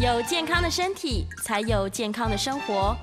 有健康的身体，才有健康的生活。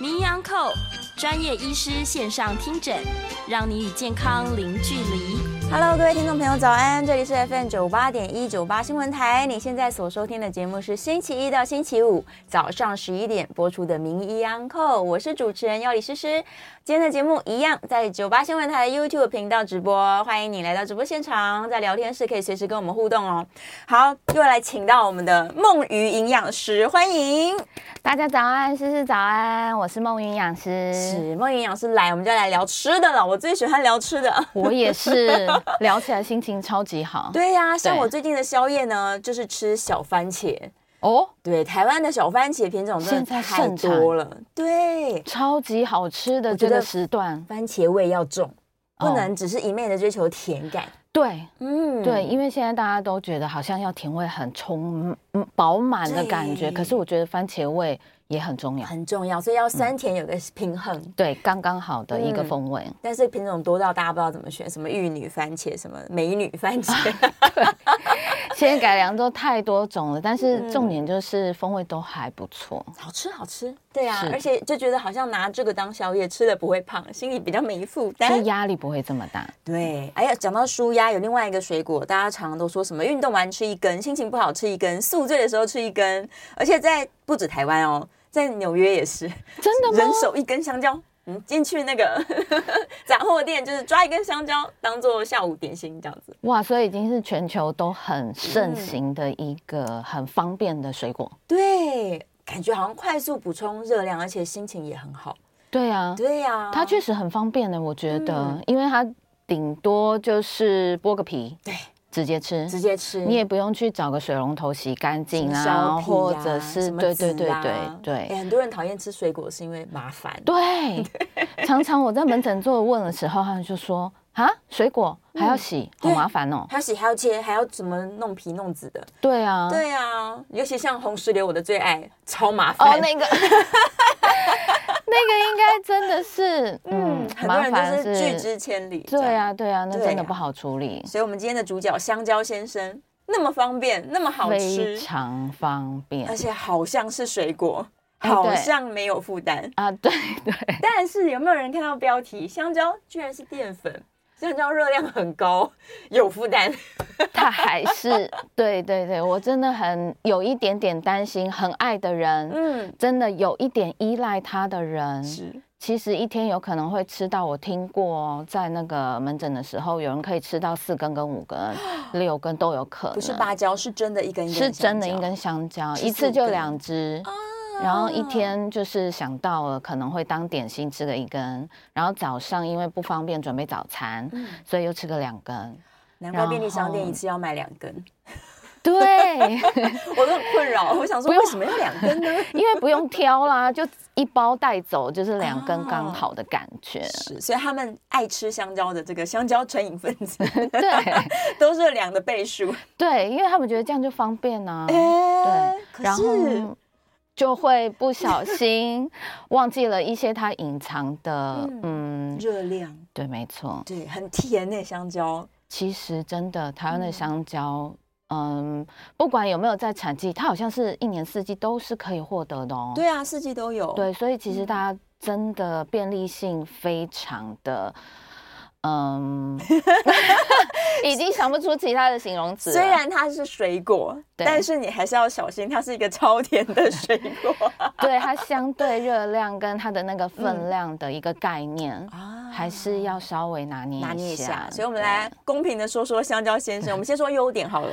名医昂扣专业医师线上听诊，让你与健康零距离。Hello，各位听众朋友，早安！这里是 FM 九八点一九八新闻台。你现在所收听的节目是星期一到星期五早上十一点播出的名医昂扣，我是主持人药李诗诗。今天的节目一样在九八新闻台 YouTube 频道直播，欢迎你来到直播现场，在聊天室可以随时跟我们互动哦。好，又来请到我们的梦鱼营养师，欢迎大家早安，诗诗早安，我是梦鱼营养师，是梦鱼营养师来，我们就来聊吃的了。我最喜欢聊吃的，我也是，聊起来心情超级好。对呀、啊，像我最近的宵夜呢，就是吃小番茄。哦，对，台湾的小番茄品种真的太多了，对，超级好吃的这个时段，番茄味要重，不能只是一昧的追求甜感。对，嗯，对，因为现在大家都觉得好像要甜味很充饱满的感觉，可是我觉得番茄味。也很重要，很重要，所以要酸甜有个平衡，嗯、对，刚刚好的一个风味。嗯、但是品种多到大家不知道怎么选，什么玉女番茄，什么美女番茄，对，现在改良都太多种了。但是重点就是风味都还不错，嗯、好吃好吃。对啊，而且就觉得好像拿这个当宵夜吃了不会胖，心里比较没负担，压力不会这么大。对，哎呀，讲到舒压，有另外一个水果，大家常常都说什么运动完吃一根，心情不好吃一根，宿醉的时候吃一根，而且在不止台湾哦。在纽约也是，真的吗？人手一根香蕉，嗯，进去那个 杂货店，就是抓一根香蕉当做下午点心这样子。哇，所以已经是全球都很盛行的一个很方便的水果。嗯、对，感觉好像快速补充热量，而且心情也很好。对呀、啊，对呀、啊，它确实很方便的，我觉得，嗯、因为它顶多就是剥个皮。对。直接吃，直接吃，你也不用去找个水龙头洗干净啊，啊或者是对对对对对、欸。很多人讨厌吃水果是因为麻烦。对，常常我在门诊做问的时候，他们就说啊，水果还要洗，嗯、好麻烦哦，还要洗，还要切，还要怎么弄皮弄籽的？对啊，对啊，尤其像红石榴，我的最爱，超麻烦。哦，那个。那个应该真的是，嗯，很多人就是拒之千里。对啊，对啊，那真的不好处理。所以，我们今天的主角香蕉先生那么方便，那么好吃，非常方便，而且好像是水果，好像没有负担啊。对对。但是有没有人看到标题？香蕉居然是淀粉。香蕉热量很高，有负担。他还是对对对，我真的很有一点点担心，很爱的人，嗯，真的有一点依赖他的人，是其实一天有可能会吃到。我听过在那个门诊的时候，有人可以吃到四根跟五根、六根都有可能。不是芭蕉，是真的一根一根，是真的一根香蕉，一次就两只。然后一天就是想到了可能会当点心吃个一根，然后早上因为不方便准备早餐，嗯、所以又吃个两根。难怪便利商店一次要买两根。对，我都很困扰。我想说，为什么要两根呢？因为不用挑啦，就一包带走，就是两根刚好的感觉。所以他们爱吃香蕉的这个香蕉成瘾分子，对，都是两的倍数。对，因为他们觉得这样就方便啊。欸、对，然后。就会不小心忘记了一些它隐藏的嗯热量，对，没错，对，很甜那香蕉。其实真的，台湾的香蕉，嗯，嗯，不管有没有在产季，它好像是一年四季都是可以获得的哦。对啊，四季都有。对，所以其实大家真的便利性非常的。嗯，已经想不出其他的形容词。虽然它是水果，但是你还是要小心，它是一个超甜的水果。对，它相对热量跟它的那个分量的一个概念 啊，还是要稍微拿捏。拿捏一下。所以我们来公平的说说香蕉先生。我们先说优点好了。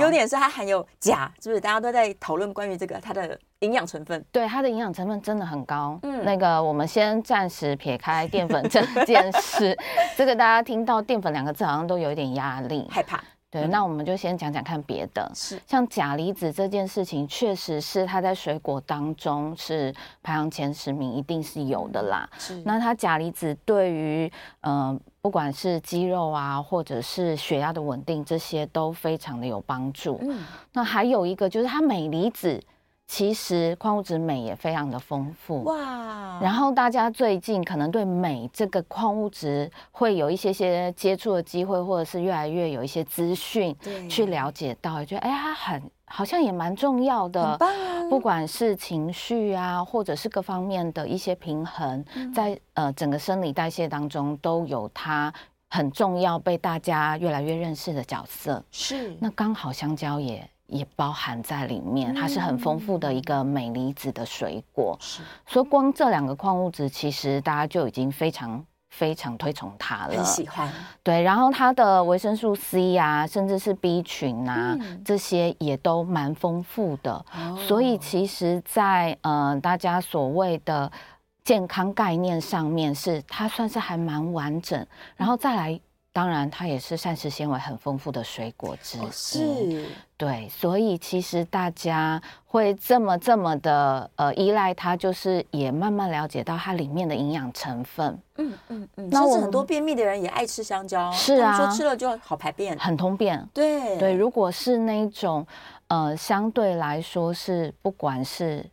优点是它含有钾，是不是？大家都在讨论关于这个它的营养成分。对，它的营养成分真的很高。嗯，那个我们先暂时撇开淀粉这件事，这个大家听到淀粉两个字好像都有一点压力，害怕。对，嗯、那我们就先讲讲看别的。是，像钾离子这件事情，确实是它在水果当中是排行前十名，一定是有的啦。是，那它钾离子对于嗯。呃不管是肌肉啊，或者是血压的稳定，这些都非常的有帮助。嗯，那还有一个就是它镁离子，其实矿物质镁也非常的丰富。哇！然后大家最近可能对镁这个矿物质会有一些些接触的机会，或者是越来越有一些资讯去了解到，觉得哎，它很。好像也蛮重要的，不管是情绪啊，或者是各方面的一些平衡，在呃整个生理代谢当中都有它很重要、被大家越来越认识的角色。是，那刚好香蕉也也包含在里面，它是很丰富的一个镁离子的水果。是，所以光这两个矿物质，其实大家就已经非常。非常推崇它了，很喜欢。对，然后它的维生素 C 呀、啊，甚至是 B 群啊，嗯、这些也都蛮丰富的。哦、所以其实在，在呃大家所谓的健康概念上面是，是它算是还蛮完整。然后再来。当然，它也是膳食纤维很丰富的水果之一。哦、是，对，所以其实大家会这么这么的呃依赖它，就是也慢慢了解到它里面的营养成分。嗯嗯嗯。那我很多便秘的人也爱吃香蕉，是啊，说吃了就好排便，很通便。对对，如果是那一种呃相对来说是不管是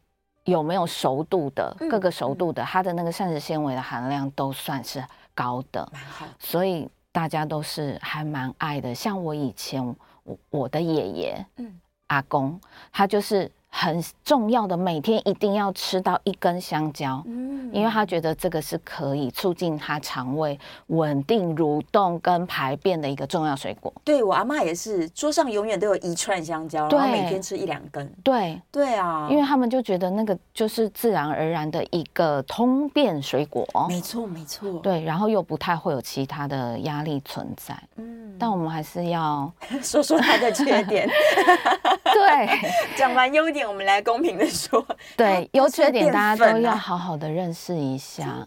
有没有熟度的、嗯、各个熟度的，它的那个膳食纤维的含量都算是高的。蛮好，所以。大家都是还蛮爱的，像我以前我我的爷爷，嗯，阿公，他就是。很重要的，每天一定要吃到一根香蕉，嗯，因为他觉得这个是可以促进他肠胃稳定蠕动跟排便的一个重要水果。对，我阿妈也是，桌上永远都有一串香蕉，对然后每天吃一两根。对，对啊，因为他们就觉得那个就是自然而然的一个通便水果。没错，没错。对，然后又不太会有其他的压力存在。嗯，但我们还是要说说它的缺点。对，讲完优点。我们来公平的说，对，优缺点大家都要好好的认识一下。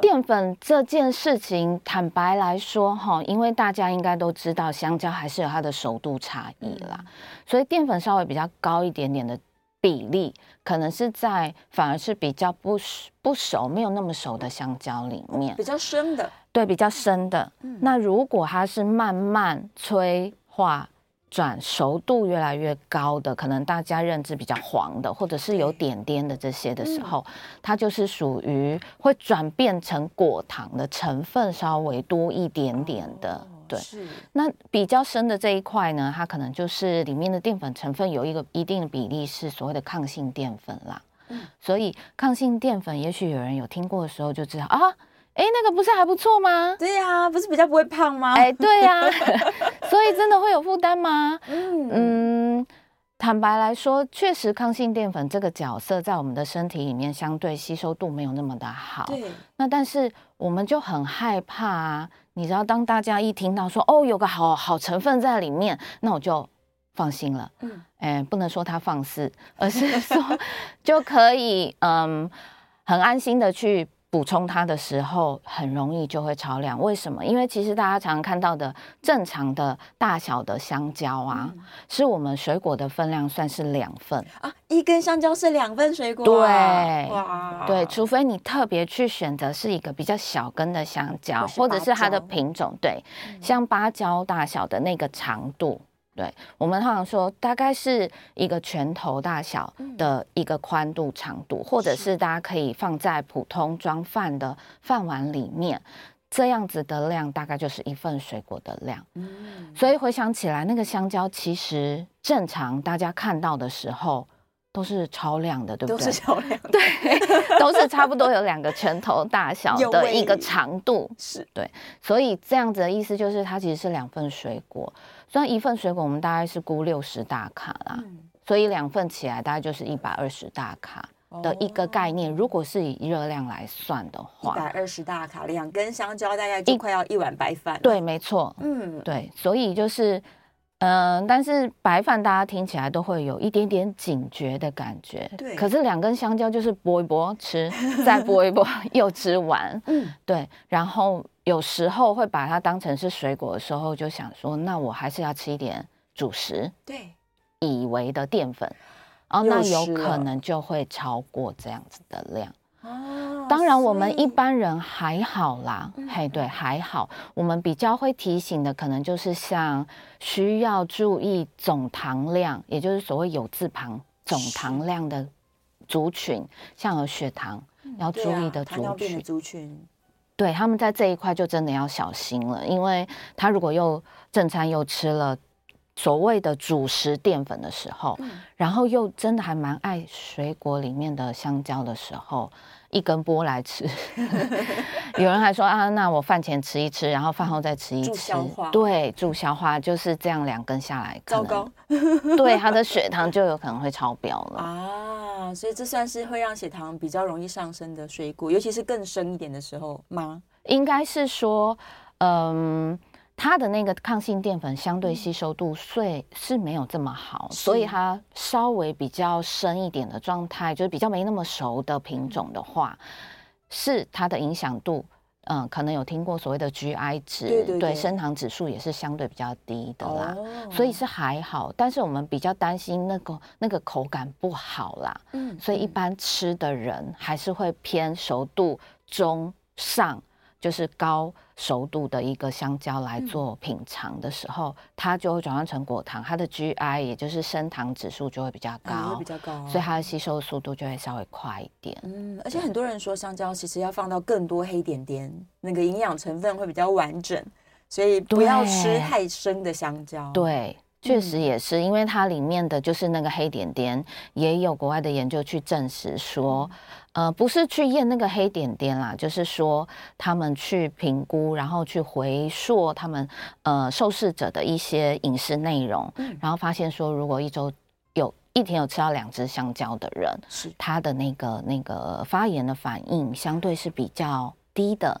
淀粉这件事情，坦白来说哈，因为大家应该都知道，香蕉还是有它的熟度差异啦，所以淀粉稍微比较高一点点的比例，可能是在反而是比较不不熟、没有那么熟的香蕉里面，比较生的，对，比较生的。那如果它是慢慢催化。转熟度越来越高的，可能大家认知比较黄的，或者是有点点的这些的时候，嗯、它就是属于会转变成果糖的成分稍微多一点点的。哦、对，是那比较深的这一块呢，它可能就是里面的淀粉成分有一个一定的比例是所谓的抗性淀粉啦。嗯、所以抗性淀粉，也许有人有听过的时候就知道啊。哎，那个不是还不错吗？对呀、啊，不是比较不会胖吗？哎，对呀、啊，所以真的会有负担吗？嗯嗯，坦白来说，确实抗性淀粉这个角色在我们的身体里面相对吸收度没有那么的好。对。那但是我们就很害怕啊！你知道，当大家一听到说哦，有个好好成分在里面，那我就放心了。嗯。哎，不能说他放肆，而是说 就可以嗯，很安心的去。补充它的时候很容易就会超量，为什么？因为其实大家常常看到的正常的大小的香蕉啊，嗯、是我们水果的分量算是两份。啊，一根香蕉是两份水果，对，哇，对，除非你特别去选择是一个比较小根的香蕉，或者是它的品种，对，嗯、像芭蕉大小的那个长度。对，我们通常说大概是一个拳头大小的一个宽度长度，嗯、或者是大家可以放在普通装饭的饭碗里面，这样子的量大概就是一份水果的量。嗯，所以回想起来，那个香蕉其实正常大家看到的时候都是超量的，对不对？都是超量，对，都是差不多有两个拳头大小的一个长度，是对。所以这样子的意思就是，它其实是两份水果。虽然一份水果我们大概是估六十大卡啦，嗯、所以两份起来大概就是一百二十大卡的一个概念。哦、如果是以热量来算的话，一百二十大卡，两根香蕉大概就快要一碗白饭。对，没错。嗯，对，所以就是。嗯，但是白饭大家听起来都会有一点点警觉的感觉。对，可是两根香蕉就是剥一剥吃，再剥一剥 又吃完。嗯，对。然后有时候会把它当成是水果的时候，就想说，那我还是要吃一点主食。对，以为的淀粉，然后那有可能就会超过这样子的量。哦，当然我们一般人还好啦，嘿，对，还好。我们比较会提醒的，可能就是像需要注意总糖量，也就是所谓有字旁总糖量的族群，像有血糖要注意的族群，族群，对，他们在这一块就真的要小心了，因为他如果又正餐又吃了。所谓的主食淀粉的时候，嗯、然后又真的还蛮爱水果里面的香蕉的时候，一根剥来吃。有人还说啊，那我饭前吃一吃，然后饭后再吃一吃，助消化。对，助消化就是这样，两根下来，糟糕，对，他的血糖就有可能会超标了啊。所以这算是会让血糖比较容易上升的水果，尤其是更深一点的时候吗？应该是说，嗯。它的那个抗性淀粉相对吸收度虽是没有这么好，所以它稍微比较深一点的状态，就是比较没那么熟的品种的话，是它的影响度，嗯，可能有听过所谓的 GI 值，对，对，对，升糖指数也是相对比较低的啦，所以是还好。但是我们比较担心那个那个口感不好啦，嗯，所以一般吃的人还是会偏熟度中上。就是高熟度的一个香蕉来做品尝的时候，嗯、它就会转换成果糖，它的 GI 也就是升糖指数就会比较高，比较高，哦，所以它的吸收速度就会稍微快一点。嗯，而且很多人说香蕉其实要放到更多黑点点，那个营养成分会比较完整，所以不要吃太生的香蕉。对。确实也是，因为它里面的就是那个黑点点，也有国外的研究去证实说，呃，不是去验那个黑点点啦，就是说他们去评估，然后去回溯他们呃受试者的一些饮食内容，然后发现说，如果一周有一天有吃到两只香蕉的人，是。他的那个那个发炎的反应相对是比较低的。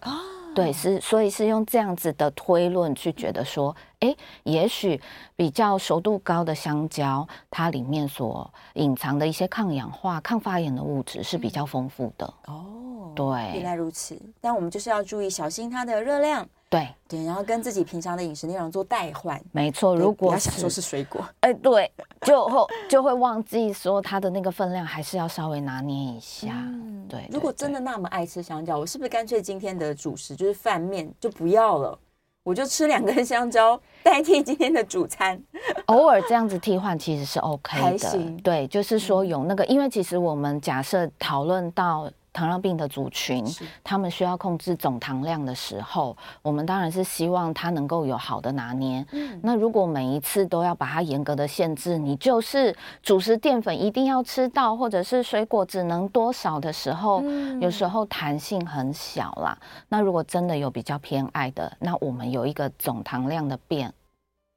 对，是所以是用这样子的推论去觉得说，哎，也许比较熟度高的香蕉，它里面所隐藏的一些抗氧化、抗发炎的物质是比较丰富的。哦，对，原来如此。但我们就是要注意小心它的热量。对对，然后跟自己平常的饮食内容做代换，没错。如果想说是水果，哎，对，就会就会忘记说它的那个分量，还是要稍微拿捏一下。嗯，对。如果真的那么爱吃香蕉，我是不是干脆今天的主食就是饭面就不要了，我就吃两根香蕉代替今天的主餐？偶尔这样子替换其实是 OK 的。对，就是说有那个，因为其实我们假设讨论到。糖尿病的族群，他们需要控制总糖量的时候，我们当然是希望它能够有好的拿捏。嗯，那如果每一次都要把它严格的限制，你就是主食淀粉一定要吃到，或者是水果只能多少的时候，嗯，有时候弹性很小啦。那如果真的有比较偏爱的，那我们有一个总糖量的变。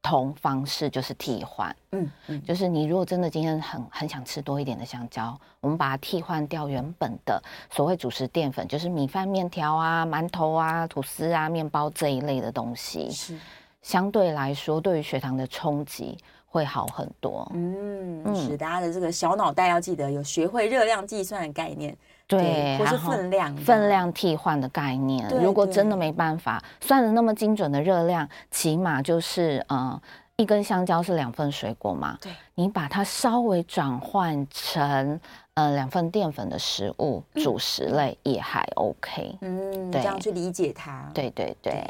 同方式就是替换，嗯，嗯，就是你如果真的今天很很想吃多一点的香蕉，我们把它替换掉原本的所谓主食淀粉，就是米饭、面条啊、馒头啊、吐司啊、面包这一类的东西，是。相对来说对于血糖的冲击会好很多。嗯，是大家的这个小脑袋要记得有学会热量计算的概念。对，或是分量分量替换的概念。如果真的没办法算的那么精准的热量，起码就是呃，一根香蕉是两份水果嘛。对，你把它稍微转换成呃两份淀粉的食物，主食类也还 OK。嗯，对，这样去理解它。对对对。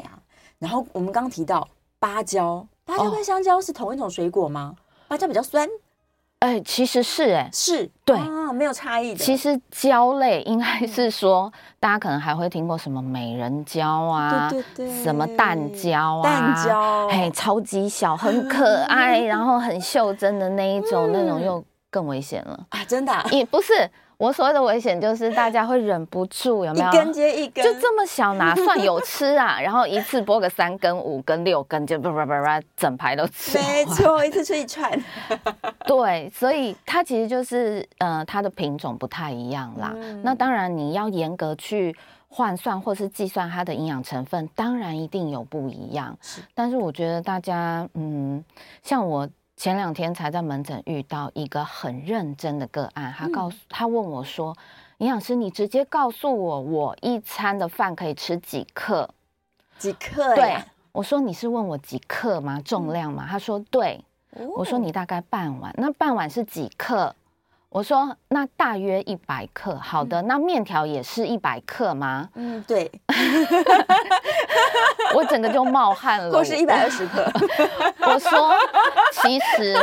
然后我们刚刚提到芭蕉，芭蕉跟香蕉是同一种水果吗？芭蕉比较酸。哎，其实是哎，是对啊，没有差异的。其实胶类应该是说，大家可能还会听过什么美人胶啊，对对对，什么蛋胶啊，蛋胶，嘿，超级小，很 可爱，然后很袖珍的那一种，那种又更危险了啊！真的、啊？也不是。我所谓的危险就是大家会忍不住，有没有？一根接一根，就这么小，哪算有吃啊？然后一次剥个三根、五根、六根，就叭叭叭叭，整排都吃。没错，一次吃一串。对，所以它其实就是呃，它的品种不太一样啦。嗯、那当然你要严格去换算或是计算它的营养成分，当然一定有不一样。是，但是我觉得大家嗯，像我。前两天才在门诊遇到一个很认真的个案，他告诉他问我说：“营养师，你直接告诉我，我一餐的饭可以吃几克？几克？”对，我说：“你是问我几克吗？重量吗？”他说：“对。”我说：“你大概半碗，那半碗是几克？”我说：“那大约一百克。”好的，那面条也是一百克吗？嗯，对。我整个就冒汗了。或是一百二十克。我说：“其实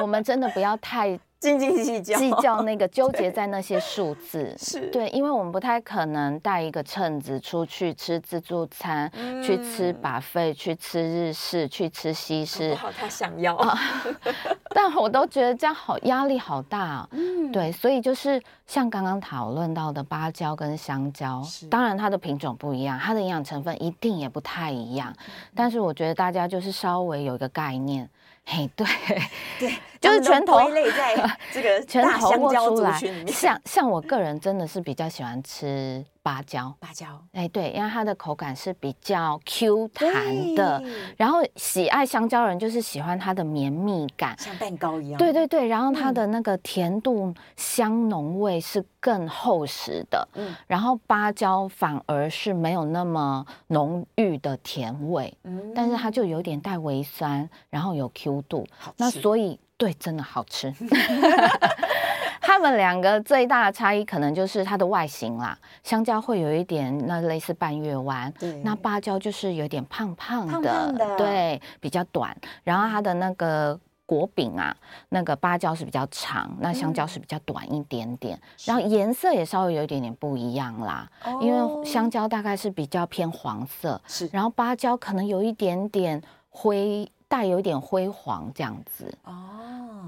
我们真的不要太。”斤斤计较，计较那个纠结在那些数字，是。对，因为我们不太可能带一个秤子出去吃自助餐，嗯、去吃 buffet，去吃日式，去吃西式。好，他想要、啊，但我都觉得这样好压力好大、对，所以就是像刚刚讨论到的芭蕉跟香蕉，当然它的品种不一样，它的营养成分一定也不太一样。嗯、但是我觉得大家就是稍微有一个概念。嘿，对，对，就是拳头归类在 这个拳头握出来，像像我个人真的是比较喜欢吃。芭蕉，芭蕉，哎，对，因为它的口感是比较 Q 弹的，然后喜爱香蕉人就是喜欢它的绵密感，像蛋糕一样。对对对，然后它的那个甜度、香浓味是更厚实的，嗯，然后芭蕉反而是没有那么浓郁的甜味，嗯，但是它就有点带微酸，然后有 Q 度。那所以对，真的好吃。它们两个最大的差异可能就是它的外形啦，香蕉会有一点那类似半月弯，那芭蕉就是有点胖胖的，胖胖的，对，比较短。然后它的那个果柄啊，那个芭蕉是比较长，那香蕉是比较短一点点。嗯、然后颜色也稍微有一点点不一样啦，因为香蕉大概是比较偏黄色，是，然后芭蕉可能有一点点灰，带有一点灰黄这样子。哦，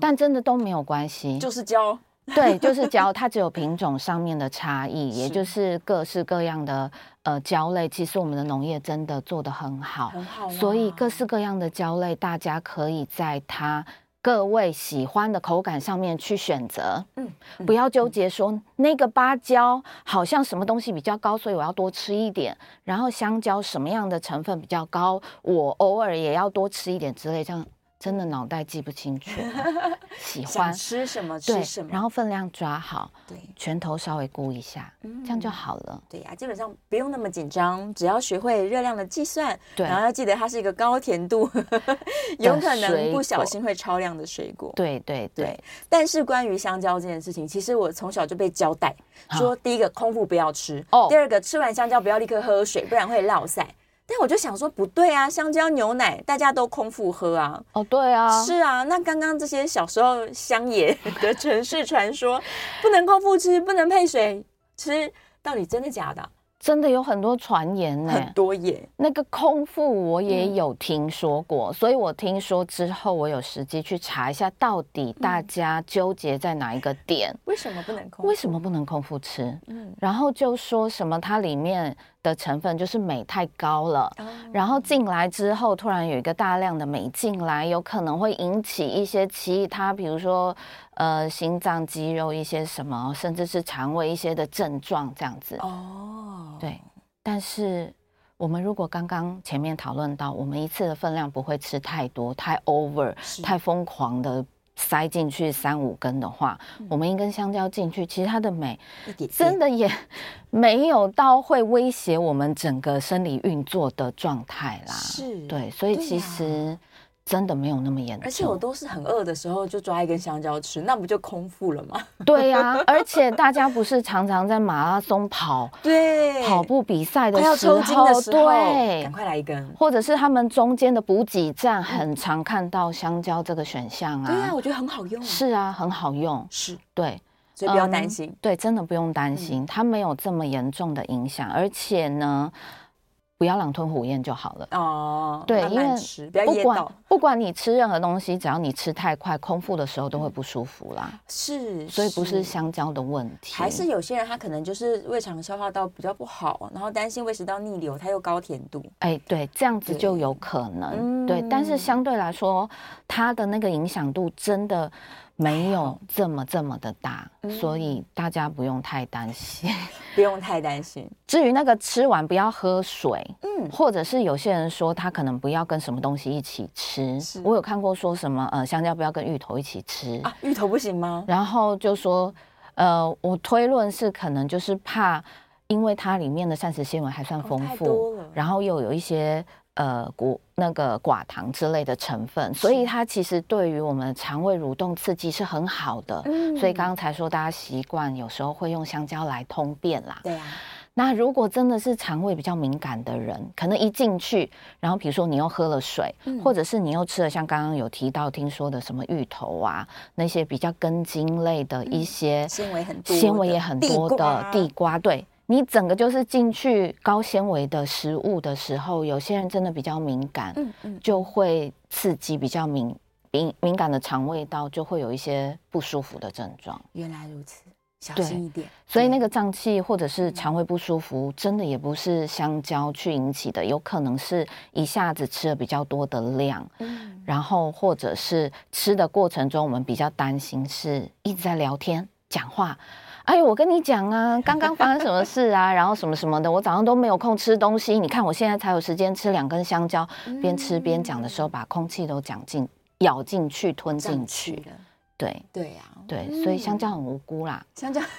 但真的都没有关系，就是蕉。对，就是蕉，它只有品种上面的差异，也就是各式各样的呃蕉类。其实我们的农业真的做得很好，很好。所以各式各样的蕉类，大家可以在它各位喜欢的口感上面去选择。嗯，不要纠结说那个芭蕉好像什么东西比较高，所以我要多吃一点。然后香蕉什么样的成分比较高，我偶尔也要多吃一点之类这样。真的脑袋记不清楚，喜欢吃什么吃什么，然后分量抓好，对，拳头稍微估一下，嗯，这样就好了。对呀，基本上不用那么紧张，只要学会热量的计算，对，然后要记得它是一个高甜度，有可能不小心会超量的水果。对对对。但是关于香蕉这件事情，其实我从小就被交代说，第一个空腹不要吃，哦，第二个吃完香蕉不要立刻喝水，不然会落赛。但我就想说，不对啊，香蕉牛奶大家都空腹喝啊。哦，对啊，是啊。那刚刚这些小时候乡野的城市传说，不能空腹吃，不能配水吃，到底真的假的？真的有很多传言呢，很多耶。那个空腹我也有听说过，嗯、所以我听说之后，我有时机去查一下，到底大家纠结在哪一个点？为什么不能空？为什么不能空腹吃？嗯，然后就说什么它里面的成分就是镁太高了，哦、然后进来之后突然有一个大量的镁进来，有可能会引起一些其他，比如说。呃，心脏、肌肉一些什么，甚至是肠胃一些的症状，这样子。哦，对。但是我们如果刚刚前面讨论到，我们一次的分量不会吃太多、太 over、太疯狂的塞进去三五根的话，嗯、我们一根香蕉进去，其实它的美真的也没有到会威胁我们整个生理运作的状态啦。是，对，所以其实。真的没有那么严重，而且我都是很饿的时候就抓一根香蕉吃，那不就空腹了吗？对呀、啊，而且大家不是常常在马拉松跑，对，跑步比赛的时候，对，赶快来一根，或者是他们中间的补给站，很常看到香蕉这个选项啊。对啊，我觉得很好用。是啊，很好用。是，对，所以不要担心、嗯。对，真的不用担心，嗯、它没有这么严重的影响，而且呢。不要狼吞虎咽就好了哦。对，慢慢吃，因为不管不管你吃任何东西，只要你吃太快，空腹的时候都会不舒服啦。是，所以不是香蕉的问题，还是有些人他可能就是胃肠消化道比较不好，然后担心胃食道逆流，他又高甜度。哎，对，这样子就有可能。对，但是相对来说，它的那个影响度真的。没有这么这么的大，嗯、所以大家不用太担心，不用太担心。至于那个吃完不要喝水，嗯，或者是有些人说他可能不要跟什么东西一起吃，我有看过说什么呃香蕉不要跟芋头一起吃啊，芋头不行吗？然后就说呃我推论是可能就是怕，因为它里面的膳食纤维还算丰富，哦、然后又有一些。呃，果那个寡糖之类的成分，所以它其实对于我们肠胃蠕动刺激是很好的。嗯，所以刚才说大家习惯有时候会用香蕉来通便啦。对啊。那如果真的是肠胃比较敏感的人，可能一进去，然后比如说你又喝了水，嗯、或者是你又吃了像刚刚有提到听说的什么芋头啊，那些比较根茎类的一些纤维很多、纤维也很多的地瓜，对。你整个就是进去高纤维的食物的时候，有些人真的比较敏感，嗯嗯，就会刺激比较敏敏敏感的肠胃道，就会有一些不舒服的症状。原来如此，小心一点。所以那个胀气或者是肠胃不舒服，真的也不是香蕉去引起的，有可能是一下子吃了比较多的量，嗯，然后或者是吃的过程中，我们比较担心是一直在聊天讲话。哎呦，我跟你讲啊，刚刚发生什么事啊？然后什么什么的，我早上都没有空吃东西。你看我现在才有时间吃两根香蕉，边吃边讲的时候，把空气都讲进、咬进去、吞进去。对对呀，对，所以香蕉很无辜啦。香蕉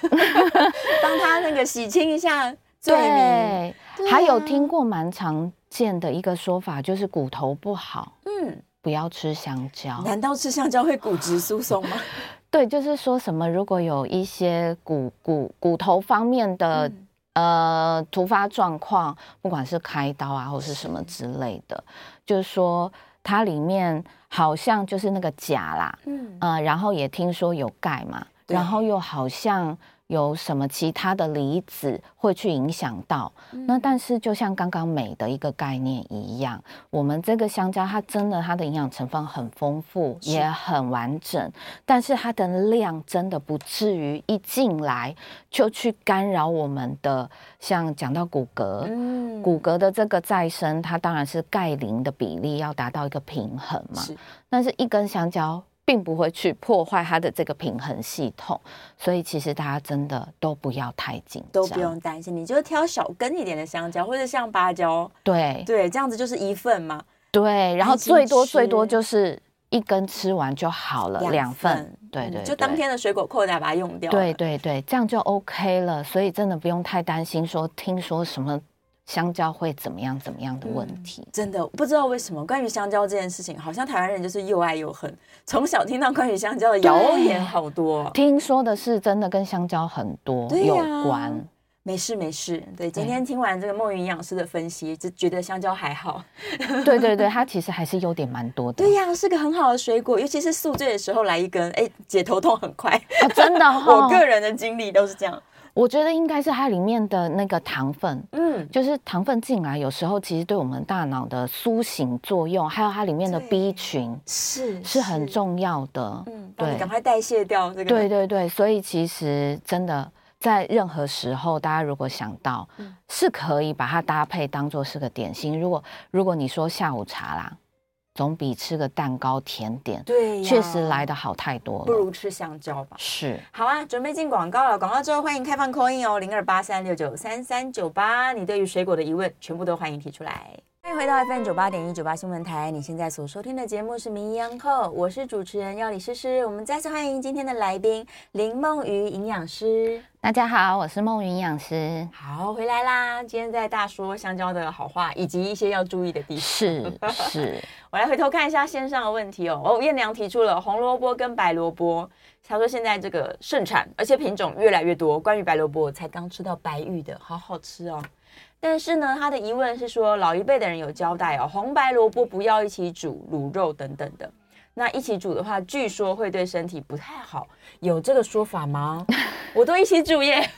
帮他那个洗清一下罪名。对，还有听过蛮常见的一个说法，就是骨头不好，嗯，不要吃香蕉。难道吃香蕉会骨质疏松吗？对，就是说什么，如果有一些骨骨骨头方面的、嗯、呃突发状况，不管是开刀啊，或是什么之类的，是就是说它里面好像就是那个钾啦，嗯、呃，然后也听说有钙嘛，然后又好像。有什么其他的离子会去影响到？嗯、那但是就像刚刚镁的一个概念一样，我们这个香蕉它真的它的营养成分很丰富，也很完整，但是它的量真的不至于一进来就去干扰我们的，像讲到骨骼，嗯、骨骼的这个再生，它当然是钙磷的比例要达到一个平衡嘛。是但是一根香蕉。并不会去破坏它的这个平衡系统，所以其实大家真的都不要太紧张，都不用担心。你就挑小根一点的香蕉，或者像芭蕉，对对，这样子就是一份嘛。对，然后最多最多就是一根吃完就好了，两份，份对，对对，就当天的水果扣打把它用掉。对对对，这样就 OK 了。所以真的不用太担心说，听说什么。香蕉会怎么样？怎么样的问题？嗯、真的不知道为什么。关于香蕉这件事情，好像台湾人就是又爱又恨。从小听到关于香蕉的谣言好多，听说的是真的跟香蕉很多有关。没事没事，对，今天听完这个孟云营养师的分析，就觉得香蕉还好。对对对，它其实还是优点蛮多的。对呀，是个很好的水果，尤其是宿醉的时候来一根，哎，解头痛很快。哦、真的、哦，我个人的经历都是这样。我觉得应该是它里面的那个糖分，嗯，就是糖分进来，有时候其实对我们大脑的苏醒作用，还有它里面的 B 群是是很重要的，嗯，对，赶快代谢掉这个。对对对，所以其实真的在任何时候，大家如果想到，是可以把它搭配当做是个点心。如果如果你说下午茶啦。总比吃个蛋糕甜点，对，确实来的好太多了。不如吃香蕉吧。是，好啊，准备进广告了。广告之后欢迎开放 call in 哦，零二八三六九三三九八。你对于水果的疑问，全部都欢迎提出来。欢迎回到 FM 九八点一九八新闻台，你现在所收听的节目是《名医央叩》，我是主持人药理诗诗。我们再次欢迎今天的来宾林梦瑜营养师。大家好，我是梦云营养师。好，回来啦！今天在大说香蕉的好话，以及一些要注意的地方。是是，我来回头看一下线上的问题哦。哦，燕良提出了红萝卜跟白萝卜，他说现在这个盛产，而且品种越来越多。关于白萝卜，我才刚吃到白玉的，好好吃哦。但是呢，他的疑问是说，老一辈的人有交代哦，红白萝卜不要一起煮，卤肉等等的。那一起煮的话，据说会对身体不太好，有这个说法吗？我都一起煮耶。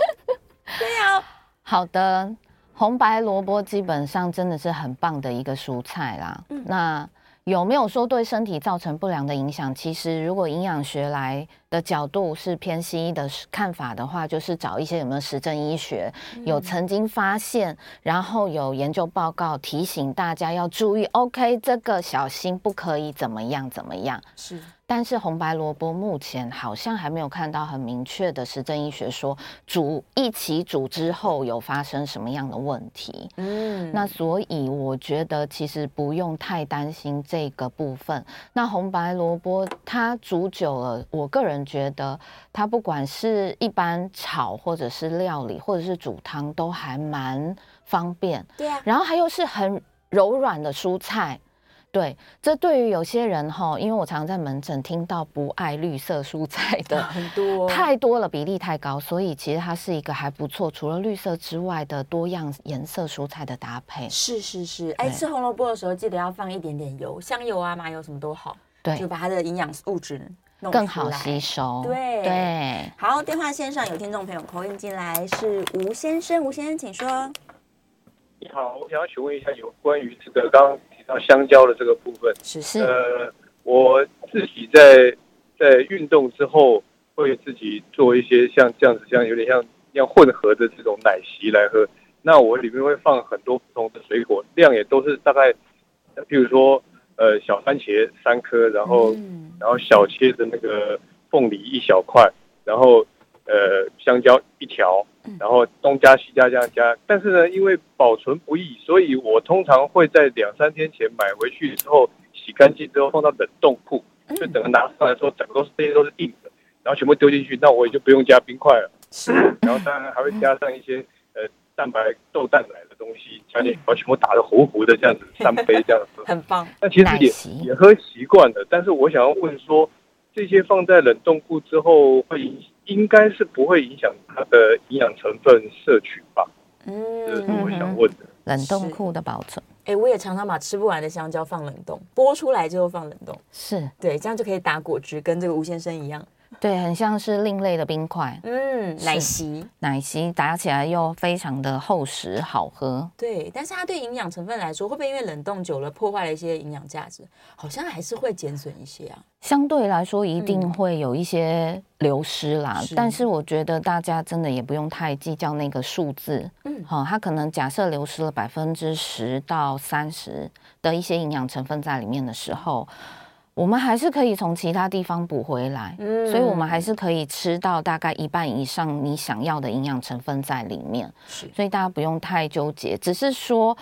对呀、啊，好的，红白萝卜基本上真的是很棒的一个蔬菜啦。嗯、那有没有说对身体造成不良的影响？其实如果营养学来的角度是偏西医的看法的话，就是找一些有没有实证医学有曾经发现，然后有研究报告提醒大家要注意。OK，这个小心不可以怎么样怎么样。是。但是红白萝卜目前好像还没有看到很明确的实证医学说煮一起煮之后有发生什么样的问题。嗯，那所以我觉得其实不用太担心这个部分。那红白萝卜它煮久了，我个人觉得它不管是一般炒或者是料理或者是煮汤都还蛮方便。对啊，然后还有是很柔软的蔬菜。对，这对于有些人哈，因为我常常在门诊听到不爱绿色蔬菜的很多，太多了，比例太高，所以其实它是一个还不错，除了绿色之外的多样颜色蔬菜的搭配。是是是，哎，吃红萝卜的时候记得要放一点点油，香油啊、麻油什么都好，对，就把它的营养物质弄更好吸收。对对，好，电话线上有听众朋友 call in 进来，是吴先生，吴先生请说。你好，我想要询问一下有关于这个刚刚提到香蕉的这个部分。是是。呃，我自己在在运动之后，会自己做一些像这样子，像有点像像混合的这种奶昔来喝。那我里面会放很多不同的水果，量也都是大概，比如说呃小番茄三颗，然后、嗯、然后小切的那个凤梨一小块，然后呃香蕉一条。然后东加西加这样加，但是呢，因为保存不易，所以我通常会在两三天前买回去之后洗干净之后放到冷冻库，就整个拿上来说，整个都是这些都是硬的，然后全部丢进去，那我也就不用加冰块了。是，然后当然还会加上一些呃蛋白豆蛋奶的东西，加点，把全部打得糊糊的这样子，三杯这样子，很棒。那其实也也喝习惯了，但是我想要问说，这些放在冷冻库之后会影？应该是不会影响它的营养成分摄取吧？嗯，这是我想问的。冷冻库的保存，哎，我也常常把吃不完的香蕉放冷冻，剥出来之后放冷冻，是对，这样就可以打果汁，跟这个吴先生一样。对，很像是另类的冰块。嗯，奶昔，奶昔打起来又非常的厚实，好喝。对，但是它对营养成分来说，会不会因为冷冻久了破坏了一些营养价值？好像还是会减损一些啊。相对来说，一定会有一些流失啦。嗯、但是我觉得大家真的也不用太计较那个数字。嗯，好，它可能假设流失了百分之十到三十的一些营养成分在里面的时候。我们还是可以从其他地方补回来，嗯，所以我们还是可以吃到大概一半以上你想要的营养成分在里面，是，所以大家不用太纠结，只是说，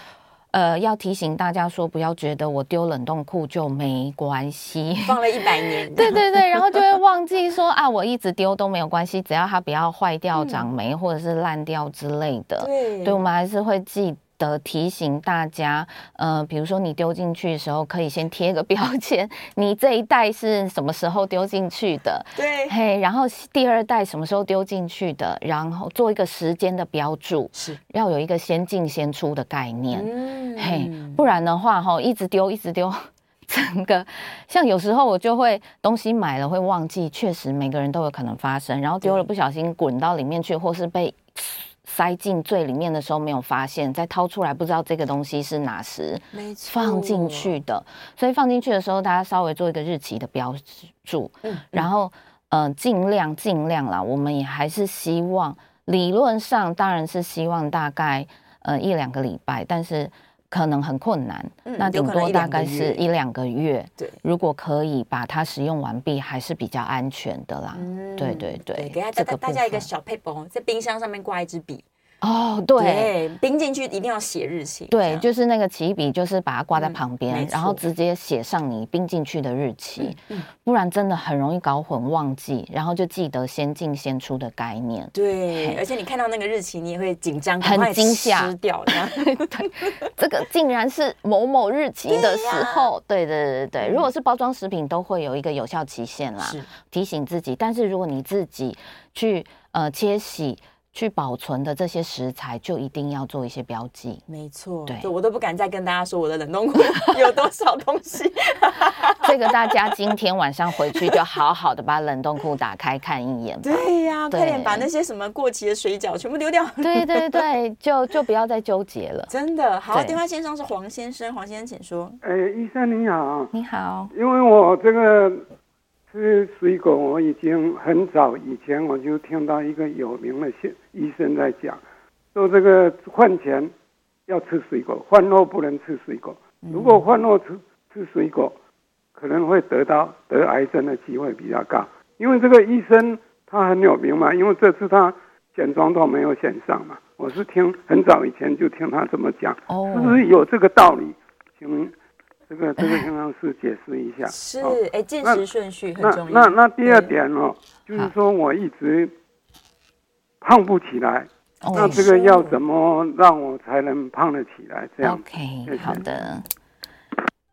呃，要提醒大家说，不要觉得我丢冷冻库就没关系，放了一百年，对对对，然后就会忘记说啊，我一直丢都没有关系，只要它不要坏掉、长霉或者是烂掉之类的，对，对，我们还是会记。的提醒大家，呃，比如说你丢进去的时候，可以先贴个标签，你这一袋是什么时候丢进去的？对，嘿，然后第二袋什么时候丢进去的？然后做一个时间的标注，是要有一个先进先出的概念，嗯，嘿，不然的话，哈，一直丢一直丢，整个像有时候我就会东西买了会忘记，确实每个人都有可能发生，然后丢了不小心滚到里面去，或是被。塞进最里面的时候没有发现，再掏出来不知道这个东西是哪时放进去的，所以放进去的时候，大家稍微做一个日期的标注，嗯，然后呃尽量尽量啦，我们也还是希望理论上当然是希望大概呃一两个礼拜，但是。可能很困难，嗯、那顶多大概是一两个月。对，如果可以把它使用完毕，还是比较安全的啦。嗯、对对对，对给大家大家一个小配包，在冰箱上面挂一支笔。哦，对，对，冰进去一定要写日期。对，就是那个起笔，就是把它挂在旁边，嗯、然后直接写上你冰进去的日期，嗯、不然真的很容易搞混忘记。然后就记得先进先出的概念。对，而且你看到那个日期，你也会紧张，很惊吓，吃掉。对，这个竟然是某某日期的时候。对、啊、对对对对，如果是包装食品，都会有一个有效期限啦，提醒自己。但是如果你自己去呃切洗。去保存的这些食材，就一定要做一些标记。没错，对，我都不敢再跟大家说我的冷冻库 有多少东西。这个大家今天晚上回去就好好的把冷冻库打开看一眼。对呀、啊，快点把那些什么过期的水饺全部丢掉。对对对，就就不要再纠结了。真的好，电话线上是黄先生，黄先生请说。哎，医生你好，你好。因为我这个。吃水果，我已经很早以前我就听到一个有名的医生在讲，说这个饭前要吃水果，饭后不能吃水果。如果饭后吃吃水果，可能会得到得癌症的机会比较高。因为这个医生他很有名嘛，因为这次他选妆都没有选上嘛。我是听很早以前就听他这么讲，是不是有这个道理？请问。这个这个，刚刚是解释一下。是，哎，进食顺序很重要。那那那第二点哦，就是说我一直胖不起来，那这个要怎么让我才能胖得起来？这样。OK，好的，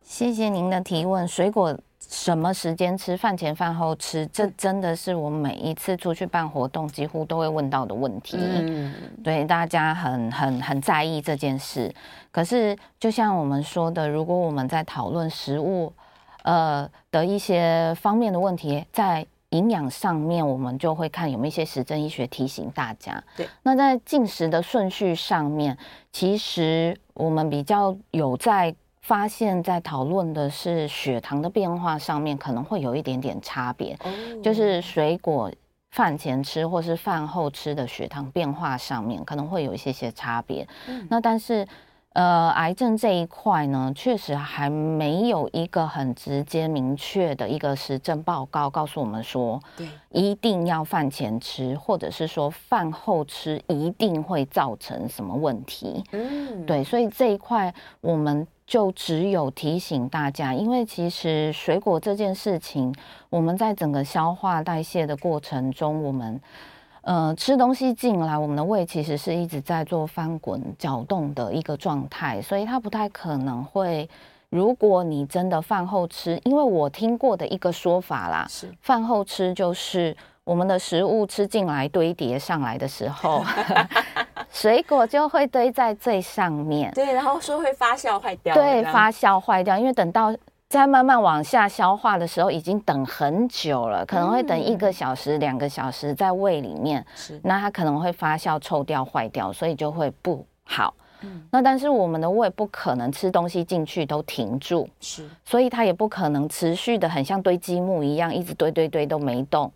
谢谢您的提问。水果。什么时间吃？饭前饭后吃？这真的是我每一次出去办活动，几乎都会问到的问题。嗯，对，大家很很很在意这件事。可是，就像我们说的，如果我们在讨论食物，呃的一些方面的问题，在营养上面，我们就会看有没有一些实证医学提醒大家。对，那在进食的顺序上面，其实我们比较有在。发现，在讨论的是血糖的变化上面，可能会有一点点差别。就是水果饭前吃或是饭后吃的血糖变化上面，可能会有一些些差别。那但是，呃，癌症这一块呢，确实还没有一个很直接明确的一个实证报告告诉我们说，对，一定要饭前吃，或者是说饭后吃一定会造成什么问题。嗯，对，所以这一块我们。就只有提醒大家，因为其实水果这件事情，我们在整个消化代谢的过程中，我们呃吃东西进来，我们的胃其实是一直在做翻滚搅动的一个状态，所以它不太可能会。如果你真的饭后吃，因为我听过的一个说法啦，是饭后吃就是我们的食物吃进来堆叠上来的时候。水果就会堆在最上面，对，然后说会发酵坏掉，对，发酵坏掉，因为等到再慢慢往下消化的时候，已经等很久了，可能会等一个小时、两个小时在胃里面，是，那它可能会发酵臭掉、坏掉，所以就会不好。嗯，那但是我们的胃不可能吃东西进去都停住，是，所以它也不可能持续的很像堆积木一样，一直堆堆堆都没动。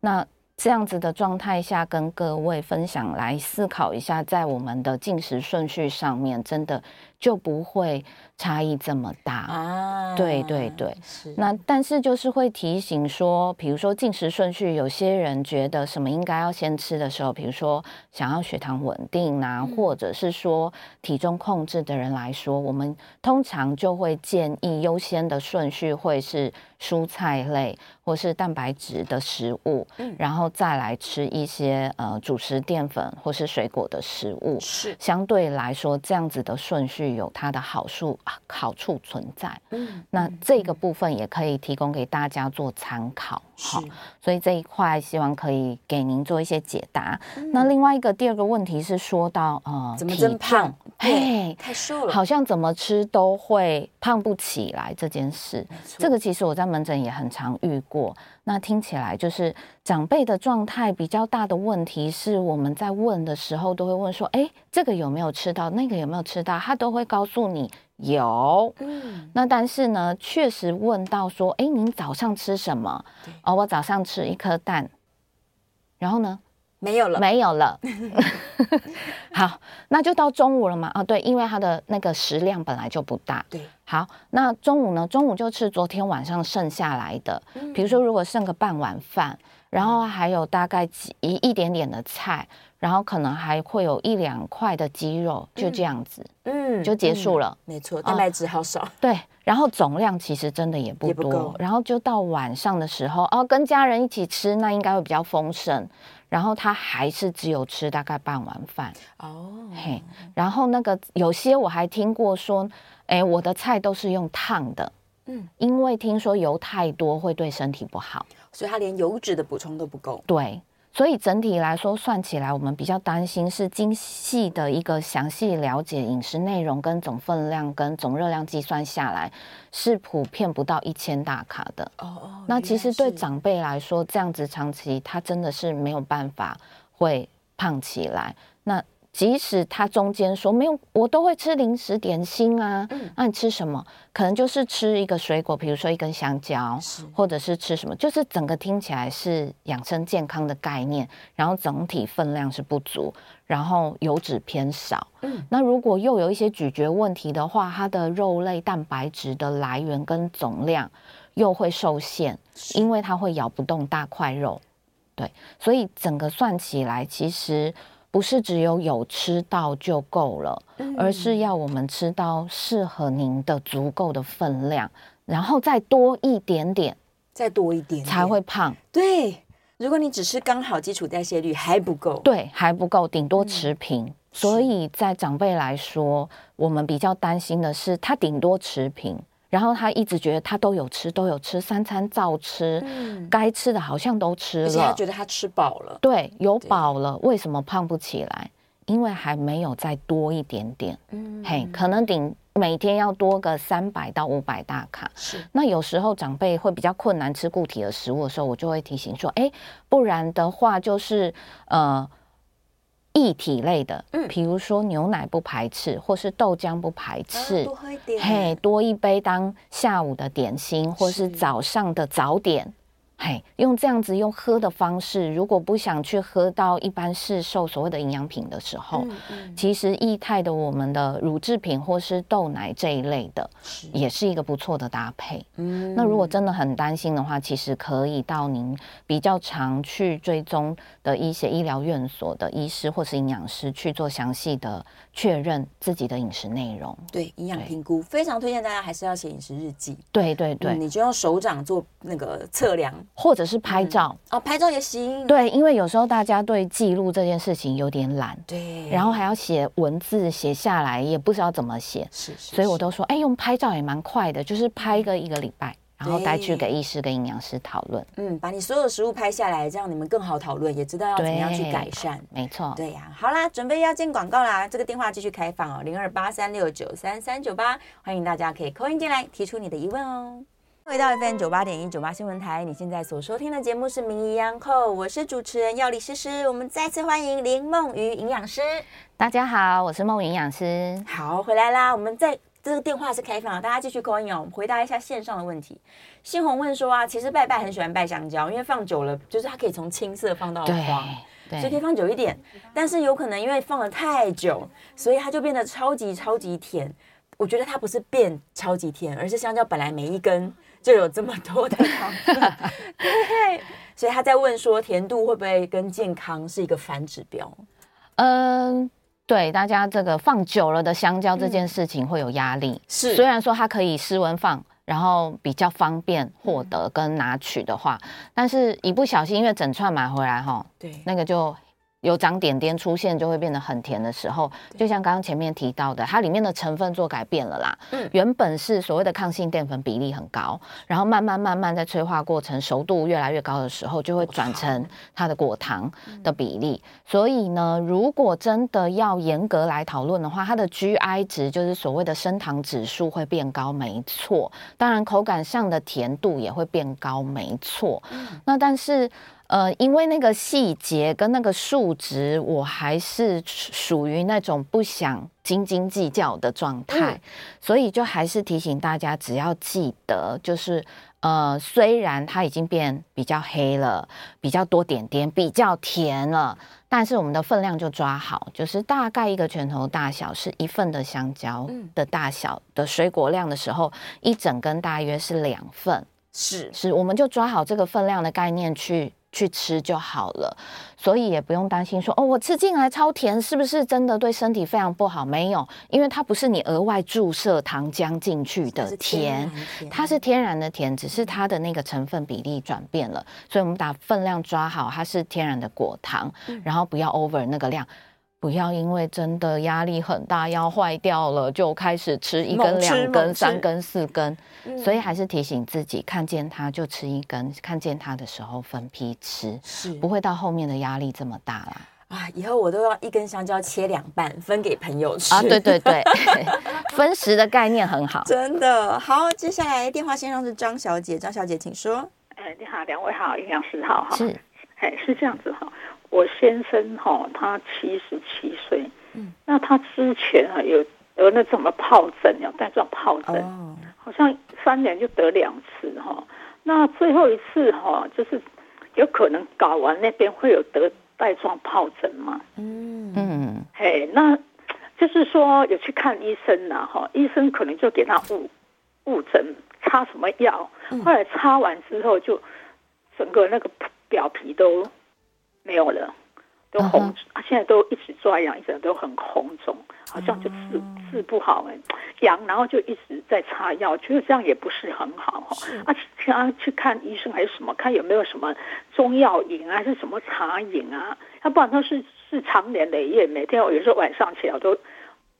那这样子的状态下，跟各位分享来思考一下，在我们的进食顺序上面，真的就不会差异这么大啊！对对对，是。那但是就是会提醒说，比如说进食顺序，有些人觉得什么应该要先吃的时候，比如说想要血糖稳定啊，或者是说体重控制的人来说，我们通常就会建议优先的顺序会是蔬菜类或是蛋白质的食物，然后再来吃一些呃主食淀粉或是水果的食物。是相对来说，这样子的顺序有它的好处。好处存在，嗯，那这个部分也可以提供给大家做参考，好，所以这一块希望可以给您做一些解答。那另外一个第二个问题是说到呃，怎么增胖？嘿，太瘦了，好像怎么吃都会胖不起来这件事，这个其实我在门诊也很常遇过。那听起来就是长辈的状态比较大的问题，是我们在问的时候都会问说，哎，这个有没有吃到？那个有没有吃到？他都会告诉你。有，嗯，那但是呢，确实问到说，哎，您早上吃什么？哦，我早上吃一颗蛋，然后呢，没有了，没有了。好，那就到中午了嘛？啊，对，因为它的那个食量本来就不大。对，好，那中午呢？中午就吃昨天晚上剩下来的，比如说如果剩个半碗饭，然后还有大概几一一点点的菜。然后可能还会有一两块的鸡肉，就这样子，嗯，就结束了。没错，蛋白质好少。对，然后总量其实真的也不多。然后就到晚上的时候，哦，跟家人一起吃，那应该会比较丰盛。然后他还是只有吃大概半碗饭。哦，嘿，然后那个有些我还听过说，哎，我的菜都是用烫的，嗯，因为听说油太多会对身体不好，所以他连油脂的补充都不够。对。所以整体来说算起来，我们比较担心是精细的一个详细了解饮食内容跟总分量跟总热量计算下来，是普遍不到一千大卡的。哦哦，那其实对长辈来说，这样子长期他真的是没有办法会胖起来。那即使他中间说没有，我都会吃零食点心啊。嗯，那你吃什么？可能就是吃一个水果，比如说一根香蕉，或者是吃什么，就是整个听起来是养生健康的概念，然后整体分量是不足，然后油脂偏少。嗯，那如果又有一些咀嚼问题的话，它的肉类蛋白质的来源跟总量又会受限，因为它会咬不动大块肉。对，所以整个算起来，其实。不是只有有吃到就够了，而是要我们吃到适合您的足够的分量，然后再多一点点，再多一点才会胖。对，如果你只是刚好基础代谢率还不够，对，还不够，顶多持平。所以在长辈来说，我们比较担心的是他顶多持平。然后他一直觉得他都有吃，都有吃，三餐照吃，嗯、该吃的好像都吃了，而且他觉得他吃饱了，对，有饱了，为什么胖不起来？因为还没有再多一点点，嗯，嘿，可能顶每天要多个三百到五百大卡。是，那有时候长辈会比较困难吃固体的食物的时候，我就会提醒说，哎，不然的话就是呃。液体类的，嗯，比如说牛奶不排斥，或是豆浆不排斥，多喝一点，嘿，多一杯当下午的点心，或是早上的早点。嘿，用这样子用喝的方式，如果不想去喝到一般市售所谓的营养品的时候，嗯嗯、其实液态的我们的乳制品或是豆奶这一类的，是也是一个不错的搭配。嗯，那如果真的很担心的话，其实可以到您比较常去追踪的一些医疗院所的医师或是营养师去做详细的确认自己的饮食内容。对，营养评估非常推荐大家还是要写饮食日记。对对对、嗯，你就用手掌做那个测量。或者是拍照、嗯、哦，拍照也行。对，因为有时候大家对记录这件事情有点懒，对，然后还要写文字写下来，也不知道怎么写，是，是，是，所以我都说，哎，用拍照也蛮快的，就是拍个一个礼拜，然后带去给医师跟营养师讨论。嗯，把你所有的食物拍下来，这样你们更好讨论，也知道要怎么样去改善。没错，对呀、啊。好啦，准备要进广告啦，这个电话继续开放哦，零二八三六九三三九八，欢迎大家可以 call in 进来提出你的疑问哦。回到 FM 九八点一九八新闻台，你现在所收听的节目是《名医央叩》，我是主持人药理诗诗。我们再次欢迎林梦瑜营养师。大家好，我是孟瑜营养师。好，回来啦。我们在这个电话是开放的，大家继续 call in 哦。我们回答一下线上的问题。新红问说啊，其实拜拜很喜欢拜香蕉，因为放久了，就是它可以从青色放到黄，所以可以放久一点。但是有可能因为放了太久，所以它就变得超级超级甜。我觉得它不是变超级甜，而是香蕉本来每一根。就有这么多的糖分，对，所以他在问说，甜度会不会跟健康是一个反指标？嗯，对，大家这个放久了的香蕉这件事情会有压力。是，虽然说它可以室温放，然后比较方便获得跟拿取的话，但是一不小心因为整串买回来哈，对，那个就。有长点点出现，就会变得很甜的时候，就像刚刚前面提到的，它里面的成分做改变了啦。嗯，原本是所谓的抗性淀粉比例很高，然后慢慢慢慢在催化过程熟度越来越高的时候，就会转成它的果糖的比例。所以呢，如果真的要严格来讨论的话，它的 GI 值就是所谓的升糖指数会变高，没错。当然，口感上的甜度也会变高，没错。那但是。呃，因为那个细节跟那个数值，我还是属于那种不想斤斤计较的状态，嗯、所以就还是提醒大家，只要记得，就是呃，虽然它已经变比较黑了，比较多点点，比较甜了，但是我们的分量就抓好，就是大概一个拳头大小是一份的香蕉的大小的水果量的时候，一整根大约是两份，是。是，我们就抓好这个分量的概念去。去吃就好了，所以也不用担心说哦，我吃进来超甜，是不是真的对身体非常不好？没有，因为它不是你额外注射糖浆进去的甜，它是天然的甜，只是它的那个成分比例转变了。所以我们把分量抓好，它是天然的果糖，然后不要 over 那个量。不要因为真的压力很大，要坏掉了，就开始吃一根、两根、三根、四根。所以还是提醒自己，看见它就吃一根，看见它的时候分批吃，是不会到后面的压力这么大啦。啊，以后我都要一根香蕉切两半，分给朋友吃。啊，对对对，分食的概念很好，真的好。接下来电话线上是张小姐，张小姐请说。哎，你好，两位好，营养师好，是，哎，是这样子哈。我先生哈，他七十七岁，嗯，那他之前啊有有那什么疱疹，有带状疱疹，哦，好像三年就得两次哈。那最后一次哈，就是有可能睾丸那边会有得带状疱疹嘛？嗯嗯，嘿，那就是说有去看医生呐，哈，医生可能就给他误误诊，擦什么药，后来擦完之后就整个那个表皮都。没有了，都红，啊、uh huh. 现在都一直抓痒，一直都很红肿，好像就治治不好哎，痒，然后就一直在擦药，觉得这样也不是很好哈。是啊，请他去看医生还是什么，看有没有什么中药饮啊，还是什么茶饮啊？要不然他是是长年累月，每天我有时候晚上起来我都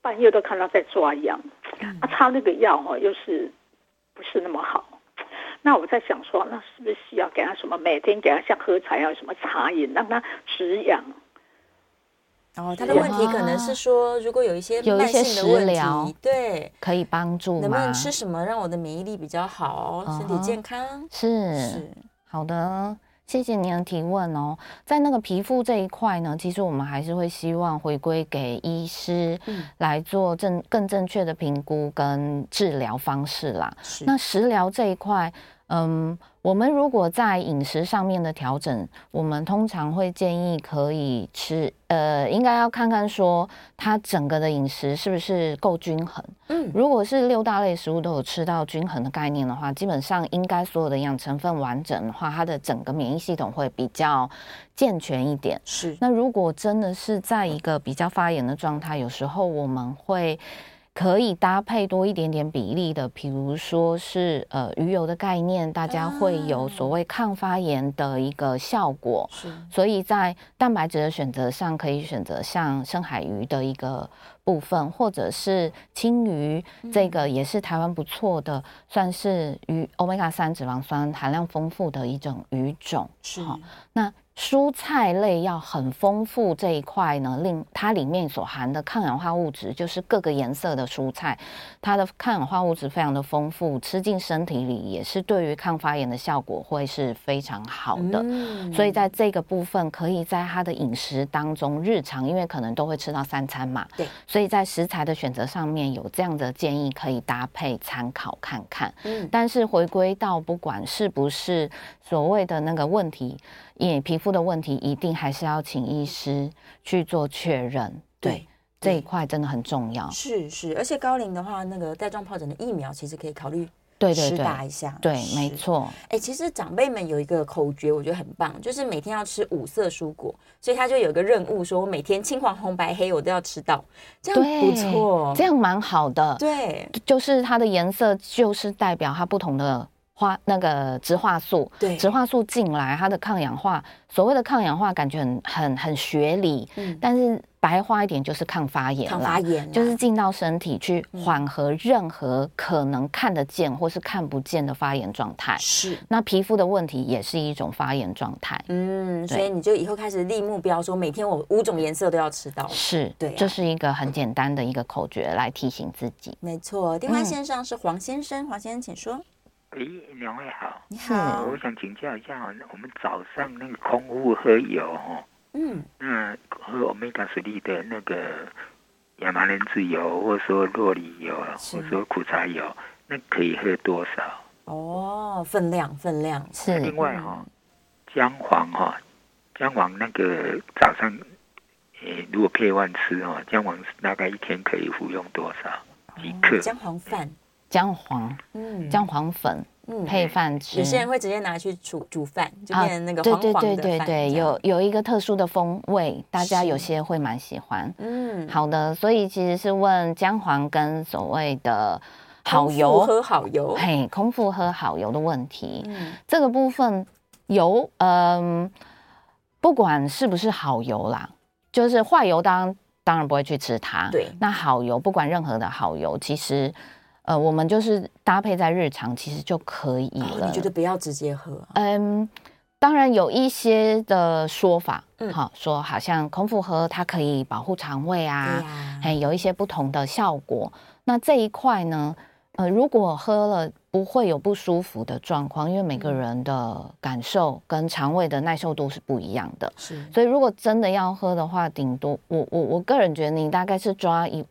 半夜都看到在抓痒，嗯、啊，擦那个药哈又是不是那么好。那我在想说，那是不是需要给他什么？每天给他像喝茶一样什么茶饮，让他止痒。哦，他的问题可能是说，如果有一些慢性的问题，对，可以帮助。能不能吃什么让我的免疫力比较好，身体健康？是是好的。谢谢您的提问哦，在那个皮肤这一块呢，其实我们还是会希望回归给医师来做正更正确的评估跟治疗方式啦。那食疗这一块。嗯，我们如果在饮食上面的调整，我们通常会建议可以吃，呃，应该要看看说它整个的饮食是不是够均衡。嗯，如果是六大类食物都有吃到均衡的概念的话，基本上应该所有的营养成分完整的话，它的整个免疫系统会比较健全一点。是，那如果真的是在一个比较发炎的状态，有时候我们会。可以搭配多一点点比例的，比如说是呃鱼油的概念，大家会有所谓抗发炎的一个效果。是，所以在蛋白质的选择上，可以选择像深海鱼的一个部分，或者是青鱼，这个也是台湾不错的，算是鱼欧米伽三脂肪酸含量丰富的一种鱼种。是，那。蔬菜类要很丰富这一块呢，令它里面所含的抗氧化物质，就是各个颜色的蔬菜，它的抗氧化物质非常的丰富，吃进身体里也是对于抗发炎的效果会是非常好的。嗯、所以在这个部分，可以在它的饮食当中，日常因为可能都会吃到三餐嘛，对，所以在食材的选择上面有这样的建议可以搭配参考看看。嗯，但是回归到不管是不是所谓的那个问题。因为皮肤的问题，一定还是要请医师去做确认。对，对这一块真的很重要。是是，而且高龄的话，那个带状疱疹的疫苗其实可以考虑对对打一下。对，没错。哎，其实长辈们有一个口诀，我觉得很棒，就是每天要吃五色蔬果，所以他就有个任务，说我每天青黄红白黑我都要吃到，这样不错，这样蛮好的。对，就是它的颜色就是代表它不同的。花那个植化素，对，植化素进来，它的抗氧化，所谓的抗氧化感觉很很很学理，嗯，但是白话一点就是抗发炎，抗发炎就是进到身体去缓和任何可能看得见或是看不见的发炎状态。是，那皮肤的问题也是一种发炎状态。嗯，所以你就以后开始立目标，说每天我五种颜色都要吃到。是，对，这是一个很简单的一个口诀来提醒自己。没错，电话线上是黄先生，黄先生请说。哎，两位好，你好，我想请教一下，我们早上那个空腹喝油哦，嗯，那喝 Omega 3的那个亚麻仁籽油，或者说洛梨油，是或者说苦茶油，那可以喝多少？哦，分量分量是。另外哈，姜黄哈，姜黄那个早上，诶，如果配饭吃哦，姜黄大概一天可以服用多少？几克？姜黄饭。姜黄，嗯，姜黄粉，嗯，配饭吃。有些人会直接拿去煮煮饭，就变成那个黄黄的饭。对对对对对，有有一个特殊的风味，大家有些会蛮喜欢。嗯，好的，所以其实是问姜黄跟所谓的好油喝好油，嘿，空腹喝好油的问题。嗯，这个部分油，嗯，不管是不是好油啦，就是坏油当然。当然不会去吃它。对，那好油，不管任何的好油，其实呃，我们就是搭配在日常，其实就可以了。哦、你觉得不要直接喝？嗯，当然有一些的说法，嗯，好说好像空腹喝它可以保护肠胃啊，哎、啊，有一些不同的效果。那这一块呢，呃，如果喝了。不会有不舒服的状况，因为每个人的感受跟肠胃的耐受度是不一样的。是，所以如果真的要喝的话，顶多我我我个人觉得你大概是抓一。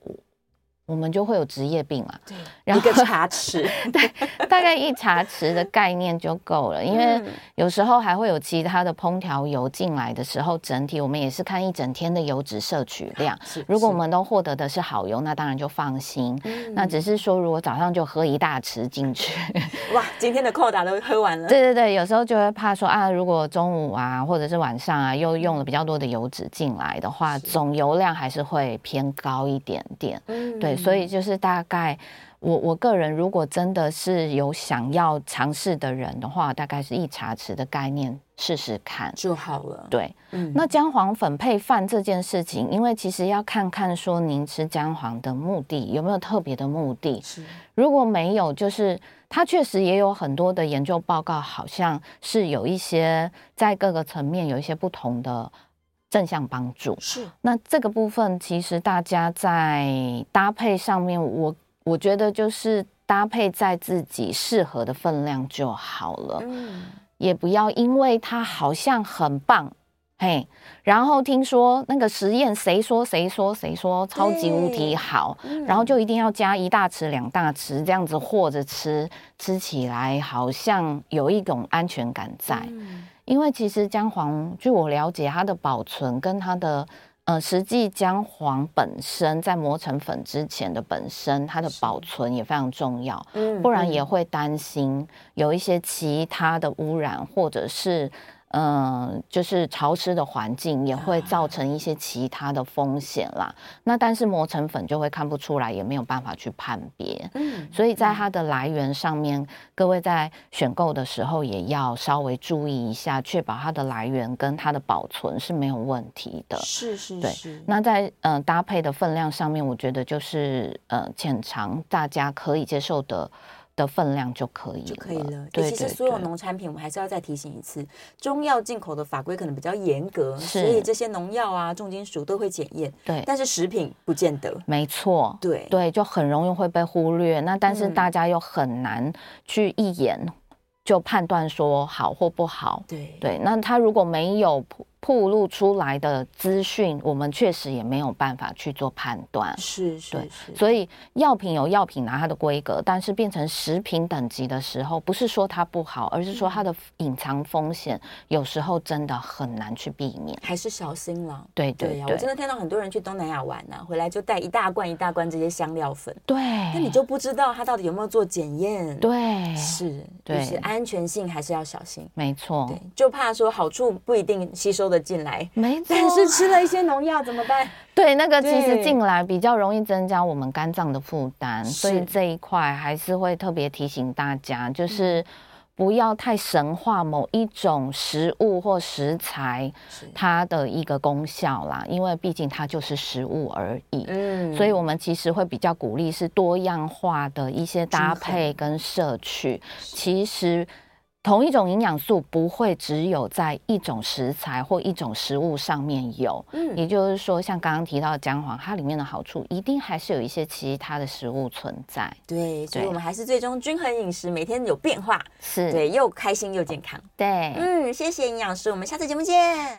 我们就会有职业病嘛，对，然后一个茶匙，对，大概一茶匙的概念就够了。因为有时候还会有其他的烹调油进来的时候，整体我们也是看一整天的油脂摄取量。如果我们都获得的是好油，那当然就放心。那只是说，如果早上就喝一大匙进去，哇，今天的扣打都喝完了。对对对，有时候就会怕说啊，如果中午啊或者是晚上啊又用了比较多的油脂进来的话，总油量还是会偏高一点点。嗯，对。所以就是大概我我个人如果真的是有想要尝试的人的话，大概是一茶匙的概念试试看就好了。对，嗯，那姜黄粉配饭这件事情，因为其实要看看说您吃姜黄的目的有没有特别的目的。是，如果没有，就是它确实也有很多的研究报告，好像是有一些在各个层面有一些不同的。正向帮助。是，那这个部分其实大家在搭配上面，我我觉得就是搭配在自己适合的分量就好了，嗯，也不要因为它好像很棒，嘿，然后听说那个实验谁说谁说谁说超级无敌好，然后就一定要加一大匙两大匙这样子和着吃，吃起来好像有一种安全感在。因为其实姜黄，据我了解，它的保存跟它的呃实际姜黄本身在磨成粉之前的本身，它的保存也非常重要，不然也会担心有一些其他的污染或者是。嗯，就是潮湿的环境也会造成一些其他的风险啦。那但是磨成粉就会看不出来，也没有办法去判别。嗯，所以在它的来源上面，各位在选购的时候也要稍微注意一下，确保它的来源跟它的保存是没有问题的。是是是。对。那在嗯搭配的分量上面，我觉得就是呃浅尝大家可以接受的。的分量就可以了，就可以了。对，其实所有农产品，我们还是要再提醒一次，中药进口的法规可能比较严格，所以这些农药啊、重金属都会检验。对，但是食品不见得。没错，对对，就很容易会被忽略。那但是大家又很难去一眼就判断说好或不好。对对，那他如果没有。曝露出来的资讯，我们确实也没有办法去做判断。是是是，所以药品有药品拿它的规格，但是变成食品等级的时候，不是说它不好，而是说它的隐藏风险有时候真的很难去避免，还是小心了。对对对，我真的看到很多人去东南亚玩呢，啊，回来就带一大罐一大罐这些香料粉。对，那你就不知道它到底有没有做检验。对，是，对，就是安全性还是要小心。没错，对，就怕说好处不一定吸收的。进来，没错，但是吃了一些农药怎么办？对，那个其实进来比较容易增加我们肝脏的负担，所以这一块还是会特别提醒大家，就是不要太神化某一种食物或食材它的一个功效啦，因为毕竟它就是食物而已。嗯，所以我们其实会比较鼓励是多样化的一些搭配跟摄取，其实。同一种营养素不会只有在一种食材或一种食物上面有，嗯，也就是说，像刚刚提到的姜黄，它里面的好处一定还是有一些其他的食物存在。对，所以我们还是最终均衡饮食，每天有变化，是，对，又开心又健康。对，嗯，谢谢营养师，我们下次节目见。